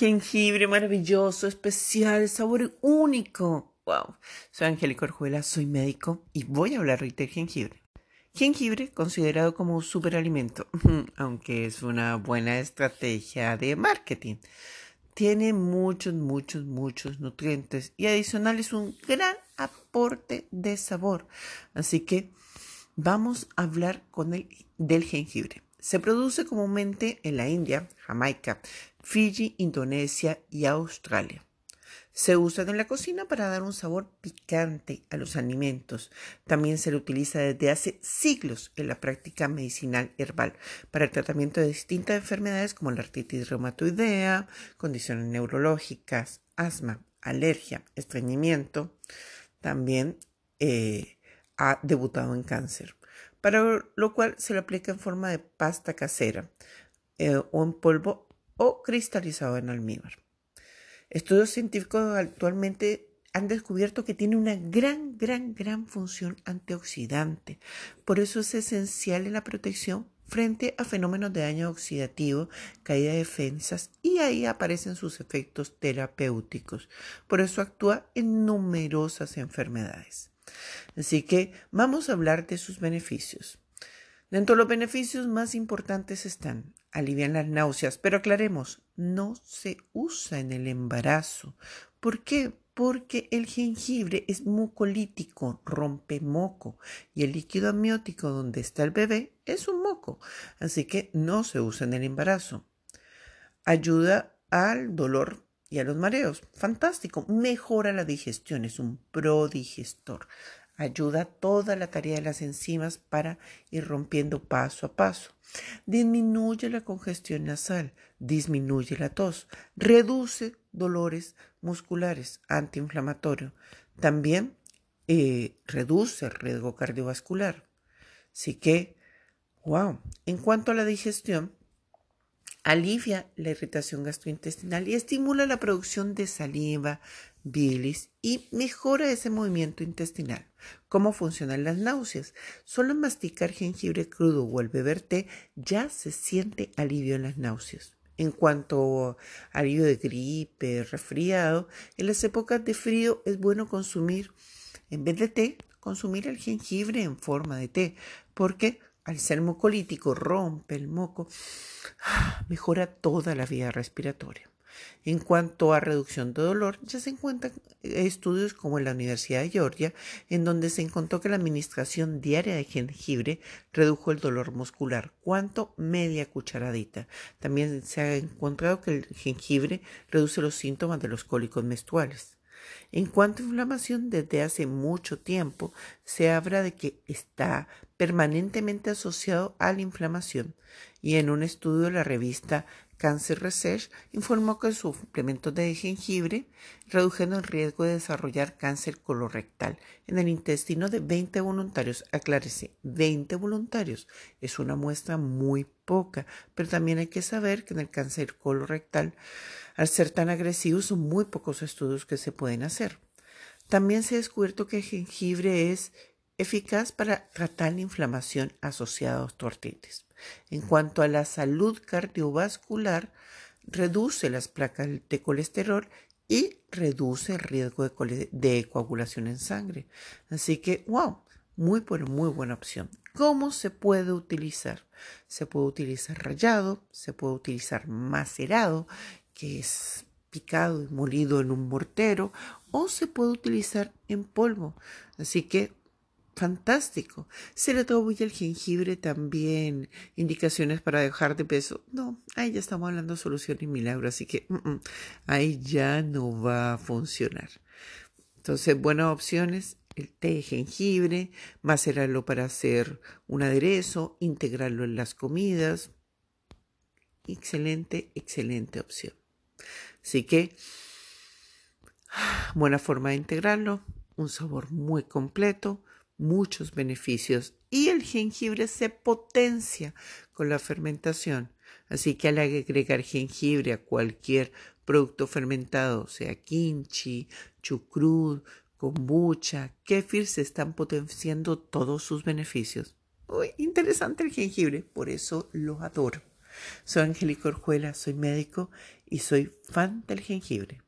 Jengibre maravilloso, especial, sabor único. Wow. Soy Angélica Orjuela, soy médico y voy a hablar hoy de jengibre. Jengibre considerado como un superalimento, aunque es una buena estrategia de marketing. Tiene muchos, muchos, muchos nutrientes y adicional es un gran aporte de sabor. Así que vamos a hablar con el, del jengibre. Se produce comúnmente en la India, Jamaica, Fiji, Indonesia y Australia. Se usa en la cocina para dar un sabor picante a los alimentos. También se lo utiliza desde hace siglos en la práctica medicinal herbal para el tratamiento de distintas enfermedades como la artritis reumatoidea, condiciones neurológicas, asma, alergia, estreñimiento. También eh, ha debutado en cáncer para lo cual se lo aplica en forma de pasta casera eh, o en polvo o cristalizado en almíbar. Estudios científicos actualmente han descubierto que tiene una gran, gran, gran función antioxidante. Por eso es esencial en la protección frente a fenómenos de daño oxidativo, caída de defensas y ahí aparecen sus efectos terapéuticos. Por eso actúa en numerosas enfermedades. Así que vamos a hablar de sus beneficios. Dentro de los beneficios más importantes están aliviar las náuseas, pero aclaremos, no se usa en el embarazo. ¿Por qué? Porque el jengibre es mucolítico, rompe moco, y el líquido amniótico donde está el bebé es un moco, así que no se usa en el embarazo. Ayuda al dolor y a los mareos. Fantástico. Mejora la digestión. Es un prodigestor. Ayuda toda la tarea de las enzimas para ir rompiendo paso a paso. Disminuye la congestión nasal. Disminuye la tos. Reduce dolores musculares. Antiinflamatorio. También eh, reduce el riesgo cardiovascular. Así que, wow. En cuanto a la digestión, alivia la irritación gastrointestinal y estimula la producción de saliva, bilis y mejora ese movimiento intestinal. ¿Cómo funcionan las náuseas? Solo masticar jengibre crudo o el beber té ya se siente alivio en las náuseas. En cuanto a alivio de gripe, resfriado, en las épocas de frío es bueno consumir, en vez de té, consumir el jengibre en forma de té, porque al ser mucolítico rompe el moco, mejora toda la vía respiratoria. En cuanto a reducción de dolor, ya se encuentran estudios como en la Universidad de Georgia, en donde se encontró que la administración diaria de jengibre redujo el dolor muscular. ¿Cuánto? Media cucharadita. También se ha encontrado que el jengibre reduce los síntomas de los cólicos menstruales. En cuanto a inflamación, desde hace mucho tiempo se habla de que está permanentemente asociado a la inflamación y en un estudio de la revista Cancer Research informó que suplementos de jengibre redujeron el riesgo de desarrollar cáncer colorectal en el intestino de 20 voluntarios. Aclárese, 20 voluntarios es una muestra muy poca, pero también hay que saber que en el cáncer colorectal al ser tan agresivo, son muy pocos estudios que se pueden hacer. También se ha descubierto que el jengibre es eficaz para tratar la inflamación asociada a osteoartritis. En cuanto a la salud cardiovascular, reduce las placas de colesterol y reduce el riesgo de, coagulación en sangre. Así que, wow, muy, muy buena opción. ¿Cómo se puede utilizar? Se puede utilizar rallado, se puede utilizar macerado que es picado y molido en un mortero o se puede utilizar en polvo. Así que fantástico. Se le atribuye el jengibre también indicaciones para dejar de peso. No, ahí ya estamos hablando de solución y milagro, así que mm, mm, ahí ya no va a funcionar. Entonces, buenas opciones, el té de jengibre, macerarlo para hacer un aderezo, integrarlo en las comidas. Excelente, excelente opción. Así que, buena forma de integrarlo, un sabor muy completo, muchos beneficios y el jengibre se potencia con la fermentación. Así que al agregar jengibre a cualquier producto fermentado, sea kimchi, chucrut, kombucha, kefir, se están potenciando todos sus beneficios. Muy interesante el jengibre, por eso lo adoro. Soy Angélica Orjuela, soy médico y soy fan del jengibre.